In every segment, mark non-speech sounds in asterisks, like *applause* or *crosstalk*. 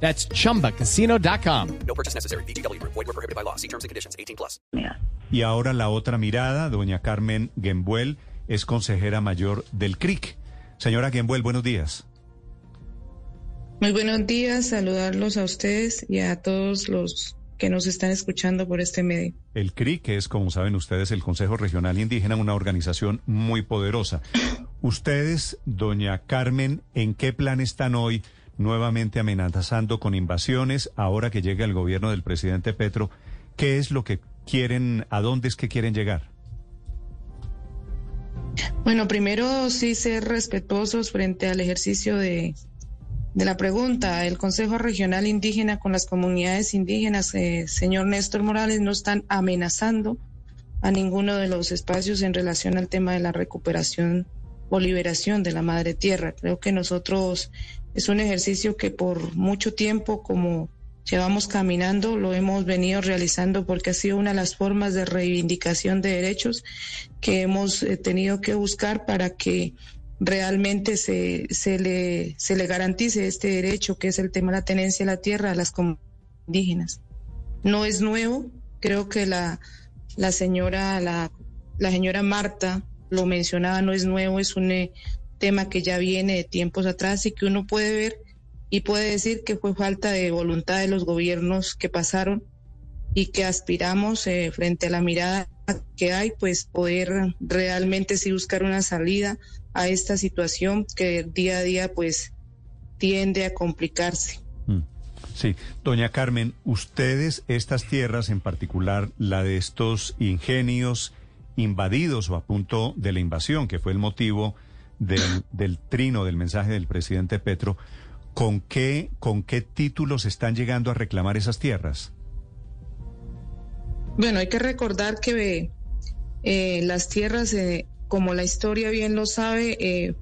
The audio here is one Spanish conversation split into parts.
That's chumbacasino.com. No purchase necessary. BGW. Void were prohibited by law. See terms and conditions. 18 plus. Y ahora la otra mirada, doña Carmen Gembuel es consejera mayor del CRIC. Señora Gembuel, buenos días. Muy buenos días, saludarlos a ustedes y a todos los que nos están escuchando por este medio. El CRIC es, como saben ustedes, el Consejo Regional Indígena, una organización muy poderosa. Ustedes, doña Carmen, ¿en qué plan están hoy nuevamente amenazando con invasiones ahora que llega el gobierno del presidente Petro? ¿Qué es lo que quieren, a dónde es que quieren llegar? Bueno, primero sí ser respetuosos frente al ejercicio de, de la pregunta. El Consejo Regional Indígena con las comunidades indígenas, eh, señor Néstor Morales, no están amenazando a ninguno de los espacios en relación al tema de la recuperación o liberación de la madre tierra. Creo que nosotros es un ejercicio que por mucho tiempo, como llevamos caminando, lo hemos venido realizando porque ha sido una de las formas de reivindicación de derechos que hemos eh, tenido que buscar para que realmente se, se, le, se le garantice este derecho que es el tema de la tenencia de la tierra a las comunidades indígenas. No es nuevo, creo que la, la señora, la, la señora Marta lo mencionaba, no es nuevo, es un eh, tema que ya viene de tiempos atrás y que uno puede ver y puede decir que fue falta de voluntad de los gobiernos que pasaron y que aspiramos eh, frente a la mirada que hay, pues poder realmente sí buscar una salida a esta situación que día a día pues tiende a complicarse. Mm. Sí, doña Carmen, ustedes, estas tierras, en particular la de estos ingenios invadidos o a punto de la invasión, que fue el motivo del, del trino del mensaje del presidente Petro, ¿con qué, ¿con qué títulos están llegando a reclamar esas tierras? Bueno, hay que recordar que eh, las tierras, eh, como la historia bien lo sabe, eh,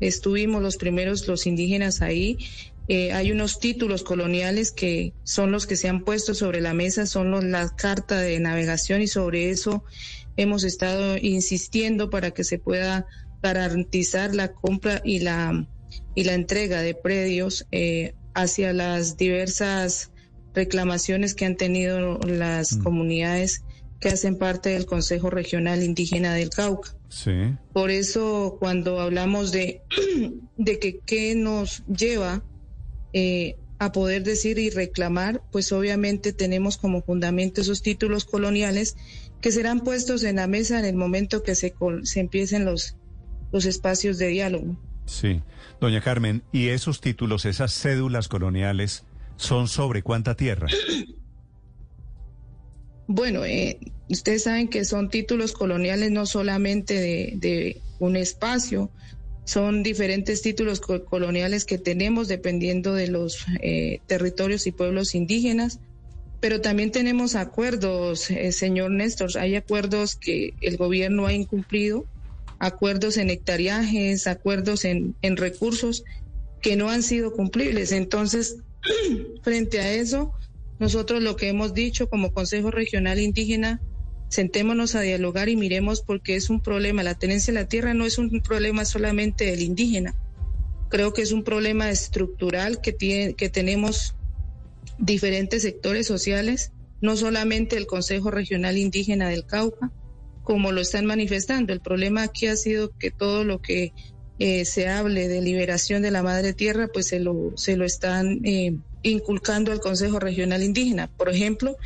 estuvimos los primeros, los indígenas ahí. Eh, hay unos títulos coloniales que son los que se han puesto sobre la mesa, son los, la carta de navegación y sobre eso hemos estado insistiendo para que se pueda garantizar la compra y la, y la entrega de predios eh, hacia las diversas reclamaciones que han tenido las comunidades que hacen parte del Consejo Regional Indígena del Cauca. Sí. Por eso cuando hablamos de, *clears throat* de que qué nos lleva eh, a poder decir y reclamar, pues obviamente tenemos como fundamento esos títulos coloniales que serán puestos en la mesa en el momento que se, se empiecen los, los espacios de diálogo. Sí. Doña Carmen, ¿y esos títulos, esas cédulas coloniales, son sobre cuánta tierra? *clears throat* Bueno, eh, ustedes saben que son títulos coloniales no solamente de, de un espacio, son diferentes títulos co coloniales que tenemos dependiendo de los eh, territorios y pueblos indígenas, pero también tenemos acuerdos, eh, señor Néstor, hay acuerdos que el gobierno ha incumplido, acuerdos en hectariajes, acuerdos en, en recursos que no han sido cumplibles. Entonces, *clears throat* frente a eso, nosotros lo que hemos dicho como Consejo Regional Indígena, sentémonos a dialogar y miremos porque es un problema. La tenencia de la tierra no es un problema solamente del indígena. Creo que es un problema estructural que, tiene, que tenemos diferentes sectores sociales, no solamente el Consejo Regional Indígena del Cauca, como lo están manifestando. El problema aquí ha sido que todo lo que eh, se hable de liberación de la madre tierra, pues se lo, se lo están eh, inculcando al Consejo Regional Indígena. Por ejemplo,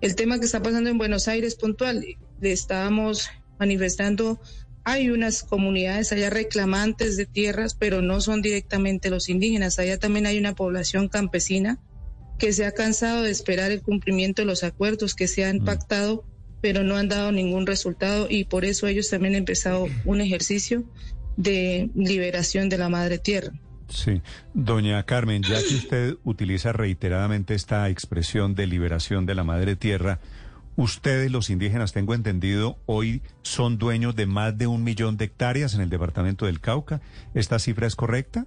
el tema que está pasando en Buenos Aires puntual, le estábamos manifestando, hay unas comunidades allá reclamantes de tierras, pero no son directamente los indígenas. Allá también hay una población campesina que se ha cansado de esperar el cumplimiento de los acuerdos que se han mm. pactado, pero no han dado ningún resultado y por eso ellos también han empezado un ejercicio de liberación de la madre tierra. Sí, doña Carmen, ya que usted utiliza reiteradamente esta expresión de liberación de la madre tierra, Ustedes, los indígenas, tengo entendido, hoy son dueños de más de un millón de hectáreas en el departamento del Cauca. ¿Esta cifra es correcta?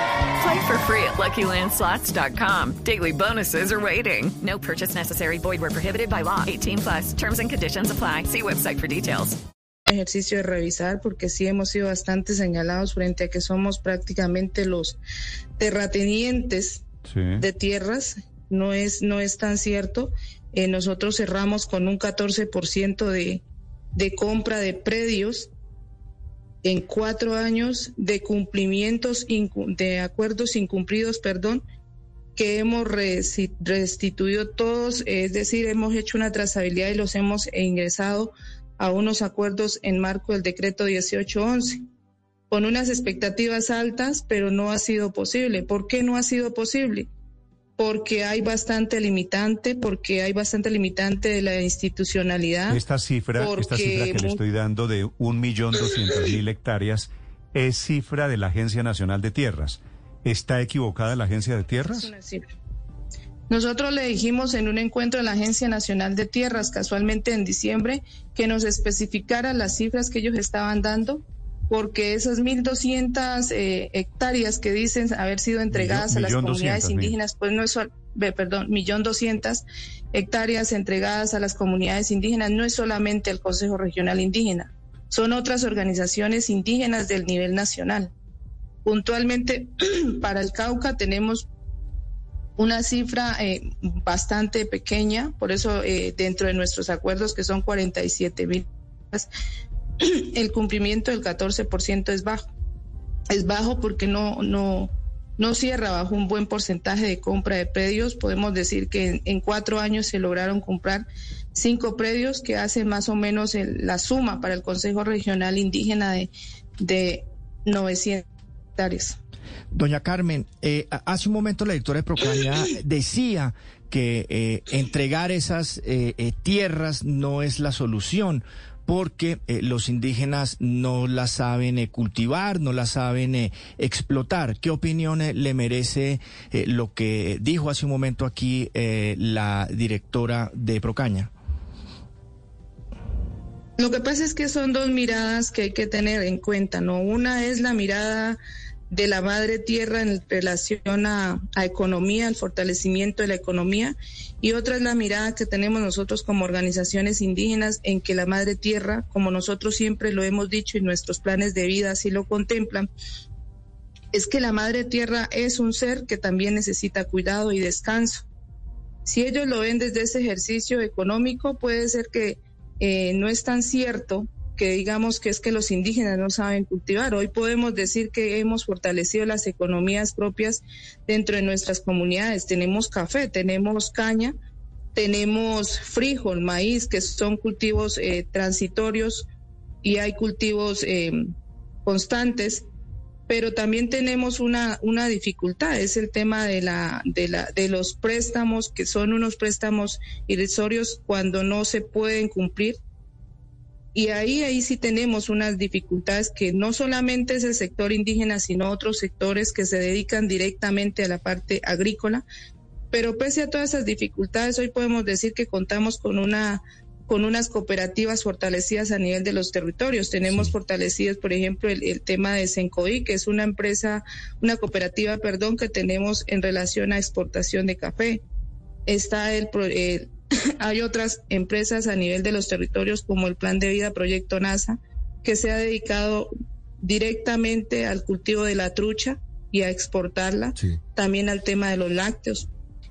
Play for free at LuckyLandSlots.com. Daily bonuses are waiting. No purchase necessary. Void were prohibited by law. 18 plus. Terms and conditions apply. See website for details. ejercicio de revisar porque sí hemos sido bastante señalados frente a que somos prácticamente los terratenientes Sí. de tierras. No es, no es tan cierto. Eh, nosotros cerramos con un 14% de, de compra de predios en cuatro años de cumplimientos, de acuerdos incumplidos, perdón, que hemos restituido todos, es decir, hemos hecho una trazabilidad y los hemos ingresado a unos acuerdos en marco del decreto 1811 con unas expectativas altas, pero no ha sido posible. ¿Por qué no ha sido posible? Porque hay bastante limitante, porque hay bastante limitante de la institucionalidad. Esta cifra, esta cifra que le estoy dando de un millón doscientos mil hectáreas es cifra de la Agencia Nacional de Tierras. ¿Está equivocada la Agencia de Es Tierras? una cifra. Nosotros le dijimos en un encuentro de la Agencia Nacional de Tierras, casualmente en diciembre, que nos especificara las cifras que ellos estaban dando, porque esas 1.200 eh, hectáreas que dicen haber sido entregadas a las comunidades 200 mil. indígenas, pues no es, perdón, millón doscientas hectáreas entregadas a las comunidades indígenas, no es solamente el Consejo Regional Indígena, son otras organizaciones indígenas del nivel nacional. Puntualmente, *clears throat* para el Cauca tenemos una cifra eh, bastante pequeña, por eso eh, dentro de nuestros acuerdos, que son 47 mil, *clears throat* el cumplimiento del 14% es bajo. Es bajo porque no, no, no cierra bajo un buen porcentaje de compra de predios. Podemos decir que en, en cuatro años se lograron comprar cinco predios que hacen más o menos el- la suma para el Consejo Regional Indígena de, de 900 hectáreas. Doña Carmen, eh, hace un momento la directora de Procaña *clears throat* decía que eh, entregar esas eh, eh, tierras no es la solución porque eh, los indígenas no las saben eh, cultivar, no las saben eh, explotar. ¿Qué opinión le merece lo que dijo hace un momento aquí la directora de Procaña? Lo que pasa es que son dos miradas que hay que tener en cuenta, ¿no? Una es la mirada de la madre tierra en relación a, a economía, al fortalecimiento de la economía, y otra es la mirada que tenemos nosotros como organizaciones indígenas en que la madre tierra, como nosotros siempre lo hemos dicho y nuestros planes de vida así lo contemplan, es que la madre tierra es un ser que también necesita cuidado y descanso. Si ellos lo ven desde ese ejercicio económico, puede ser que eh, no es tan cierto que digamos que es que los indígenas no saben cultivar. Hoy podemos decir que hemos fortalecido las economías propias dentro de nuestras comunidades. Tenemos café, tenemos caña, tenemos frijol, maíz, que son cultivos eh, transitorios y hay cultivos eh, constantes pero también tenemos una, una dificultad, es el tema de, la, de, la, de los préstamos, que son unos préstamos irrisorios cuando no se pueden cumplir. Y ahí, ahí sí tenemos unas dificultades que no solamente es el sector indígena, sino otros sectores que se dedican directamente a la parte agrícola. Pero pese a todas esas dificultades, hoy podemos decir que contamos con una con unas cooperativas fortalecidas a nivel de los territorios. Tenemos sí. fortalecidos, por ejemplo, el, el, tema de Sencoí, que es una empresa, una cooperativa, perdón, que tenemos en relación a exportación de café. Está el, el *coughs* hay otras empresas a nivel de los territorios como el Plan de Vida Proyecto NASA, que se ha dedicado directamente al cultivo de la trucha y a exportarla, sí. también al tema de los lácteos.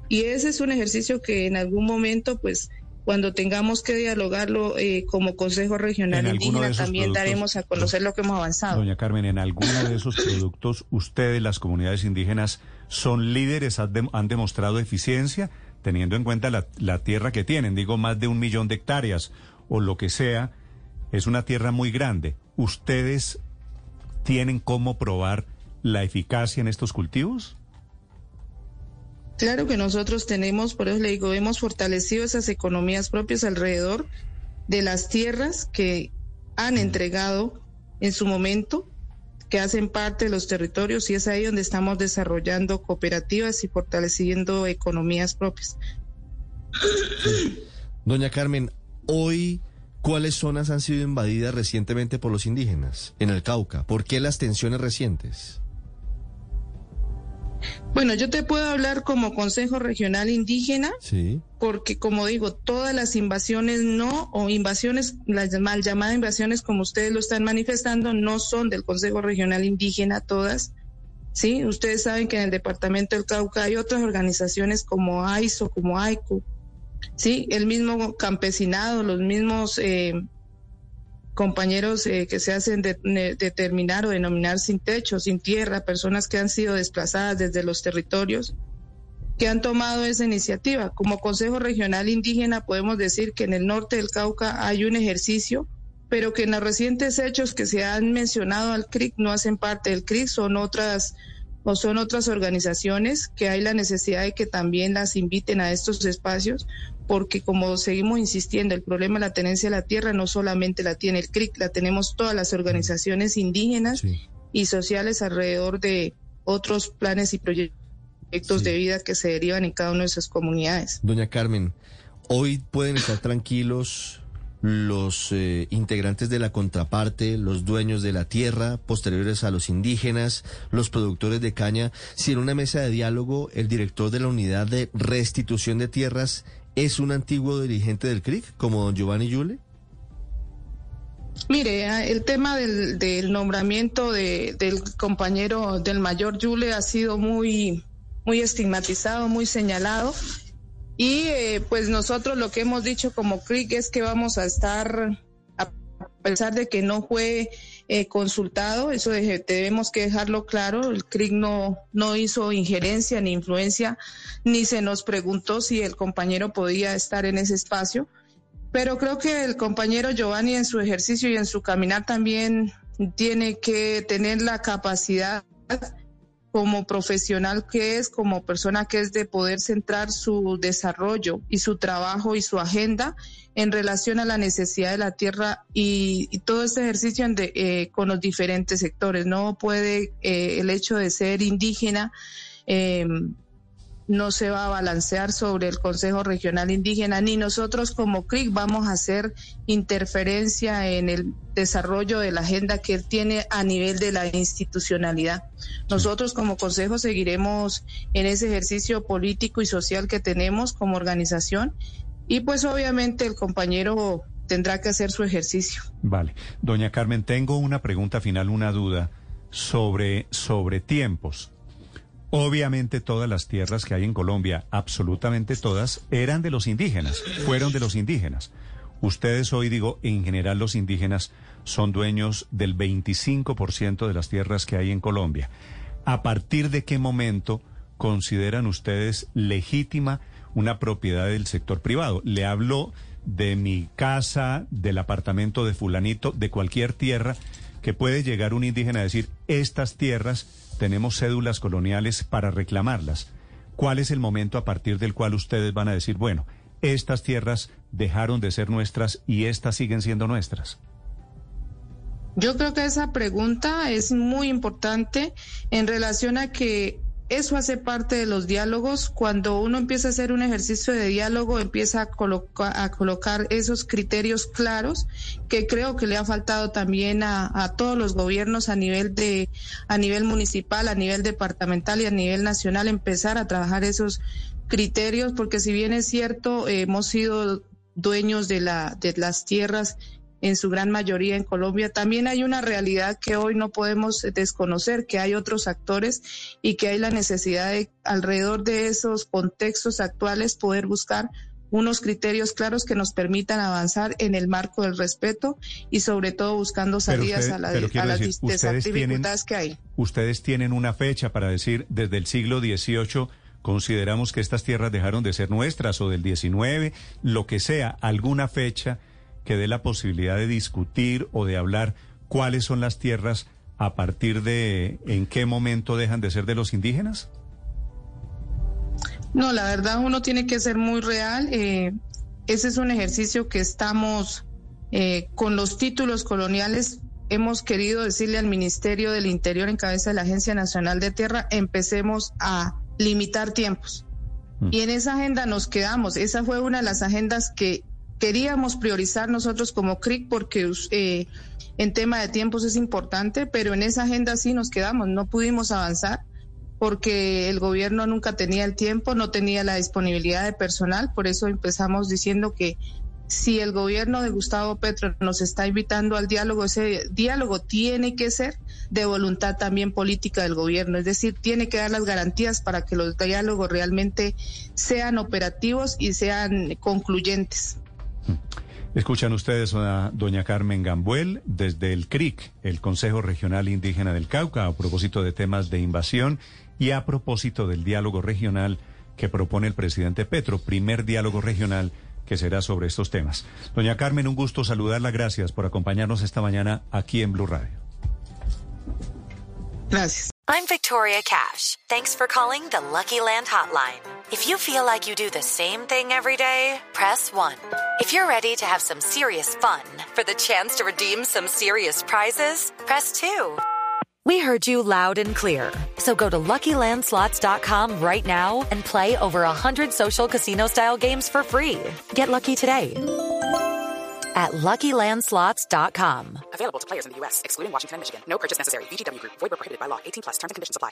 Y ese es un ejercicio que en algún momento, pues, cuando tengamos que dialogarlo eh, como Consejo Regional Indígena, también daremos a conocer lo que hemos avanzado. Doña Carmen, en alguno de esos productos, ustedes, las comunidades indígenas, son líderes, han demostrado eficiencia, teniendo en cuenta la, la tierra que tienen, digo, más de un millón de hectáreas o lo que sea. es una tierra muy grande. ¿Ustedes tienen cómo probar la eficacia en estos cultivos? Claro que nosotros tenemos, por eso le digo, hemos fortalecido esas economías propias alrededor de las tierras que han entregado en su momento, que hacen parte de los territorios y es ahí donde estamos desarrollando cooperativas y fortaleciendo economías propias. Doña Carmen, hoy, ¿cuáles zonas han sido invadidas recientemente por los indígenas en el Cauca? ¿Por qué las tensiones recientes? Bueno, yo te puedo hablar como Consejo Regional Indígena, Sí. porque como digo, todas las invasiones no, o invasiones, las mal llamadas invasiones como ustedes lo están manifestando, no son del Consejo Regional Indígena todas. Sí, ustedes saben que en el departamento del Cauca hay otras organizaciones como AISO, como AICO, sí, el mismo campesinado, los mismos eh, compañeros eh, que se hacen de- de- determinar o denominar sin techo, sin tierra, personas que han sido desplazadas desde los territorios, que han tomado esa iniciativa. Como Consejo Regional Indígena podemos decir que en el norte del Cauca hay un ejercicio, pero que en los recientes hechos que se han mencionado al CRIC no hacen parte del CRIC, son otras o son otras organizaciones que hay la necesidad de que también las inviten a estos espacios, porque como seguimos insistiendo, el problema de la tenencia de la tierra no solamente la tiene el CRIC, la tenemos todas las organizaciones indígenas y sociales alrededor de otros planes y proyectos de vida que se derivan en cada una de esas comunidades. Doña Carmen, hoy pueden estar tranquilos los eh, integrantes de la contraparte, los dueños de la tierra, posteriores a los indígenas, los productores de caña, si en una mesa de diálogo el director de la unidad de restitución de tierras es un antiguo dirigente del CRIC, como don Giovanni Yule? Mire, ah, el tema del, del nombramiento de- del compañero del mayor Yule ha sido muy, muy estigmatizado, muy señalado. Y eh, pues nosotros lo que hemos dicho como CRIC es que vamos a estar, a pesar de que no fue eh, consultado, eso deje- debemos que dejarlo claro, el CRIC no, no hizo injerencia ni influencia, ni se nos preguntó si el compañero podía estar en ese espacio. Pero creo que el compañero Giovanni en su ejercicio y en su caminar también tiene que tener la capacidad como profesional que es, como persona que es de poder centrar su desarrollo y su trabajo y su agenda en relación a la necesidad de la tierra y, todo este ejercicio en de- eh, con los diferentes sectores. No puede eh, el hecho de ser indígena eh, no se va a balancear sobre el Consejo Regional Indígena, ni nosotros como CRIC vamos a hacer interferencia en el desarrollo de la agenda que él tiene a nivel de la institucionalidad. Nosotros como Consejo seguiremos en ese ejercicio político y social que tenemos como organización y pues obviamente el compañero tendrá que hacer su ejercicio. Vale. Doña Carmen, tengo una pregunta final, una duda sobre, sobre tiempos. Obviamente todas las tierras que hay en Colombia, absolutamente todas, eran de los indígenas, fueron de los indígenas. Ustedes hoy digo, en general los indígenas son dueños del 25% de las tierras que hay en Colombia. ¿A partir de qué momento consideran ustedes legítima una propiedad del sector privado? Le hablo de mi casa, del apartamento de fulanito, de cualquier tierra, que puede llegar un indígena a decir, estas tierras tenemos cédulas coloniales para reclamarlas. ¿Cuál es el momento a partir del cual ustedes van a decir, bueno, estas tierras dejaron de ser nuestras y estas siguen siendo nuestras? Yo creo que esa pregunta es muy importante en relación a que eso hace parte de los diálogos. Cuando uno empieza a hacer un ejercicio de diálogo, empieza a, a colocar esos criterios claros que creo que le ha faltado también a, todos los gobiernos a nivel de, a nivel municipal, a nivel departamental y a nivel nacional, empezar a trabajar esos criterios, porque si bien es cierto, hemos sido dueños de la, de las tierras en su gran mayoría en Colombia. También hay una realidad que hoy no podemos desconocer, que hay otros actores y que hay la necesidad de, alrededor de esos contextos actuales, poder buscar unos criterios claros que nos permitan avanzar en el marco del respeto y sobre todo buscando salidas usted- a, la- a las decir, tienen- dificultades que hay. Ustedes tienen una fecha para decir, desde el siglo XVIII consideramos que estas tierras dejaron de ser nuestras o del XIX, lo que sea, alguna fecha que dé la posibilidad de discutir o de hablar cuáles son las tierras a partir de en qué momento dejan de ser de los indígenas? No, la verdad uno tiene que ser muy real. Eh, ese es un ejercicio que estamos eh, con los títulos coloniales. Hemos querido decirle al Ministerio del Interior en cabeza de la Agencia Nacional de Tierra, empecemos a limitar tiempos. Y en esa agenda nos quedamos. Esa fue una de las agendas que queríamos priorizar nosotros como CRIC porque eh, en tema de tiempos es importante, pero en esa agenda sí nos quedamos, no pudimos avanzar porque el gobierno nunca tenía el tiempo, no tenía la disponibilidad de personal, por eso empezamos diciendo que si el gobierno de Gustavo Petro nos está invitando al diálogo, ese diálogo tiene que ser de voluntad también política del gobierno, es decir, tiene que dar las garantías para que los diálogos realmente sean operativos y sean concluyentes. Escuchan ustedes a doña Carmen Gambuel desde el CRIC, el Consejo Regional Indígena del Cauca, a propósito de temas de invasión y a propósito del diálogo regional que propone el presidente Petro, primer diálogo regional que será sobre estos temas. Doña Carmen, un gusto saludarla. Gracias por acompañarnos esta mañana aquí en Blue Radio. Gracias. I'm Victoria Cash. Thanks for calling the Lucky Land Hotline. If you feel like you do the same thing every day, press 1. If you're ready to have some serious fun for the chance to redeem some serious prizes, press 2. We heard you loud and clear. So go to LuckyLandSlots.com right now and play over 100 social casino-style games for free. Get lucky today at LuckyLandSlots.com. Available to players in the U.S., excluding Washington and Michigan. No purchase necessary. VGW Group. Void where prohibited by law. 18 plus. Terms and conditions apply.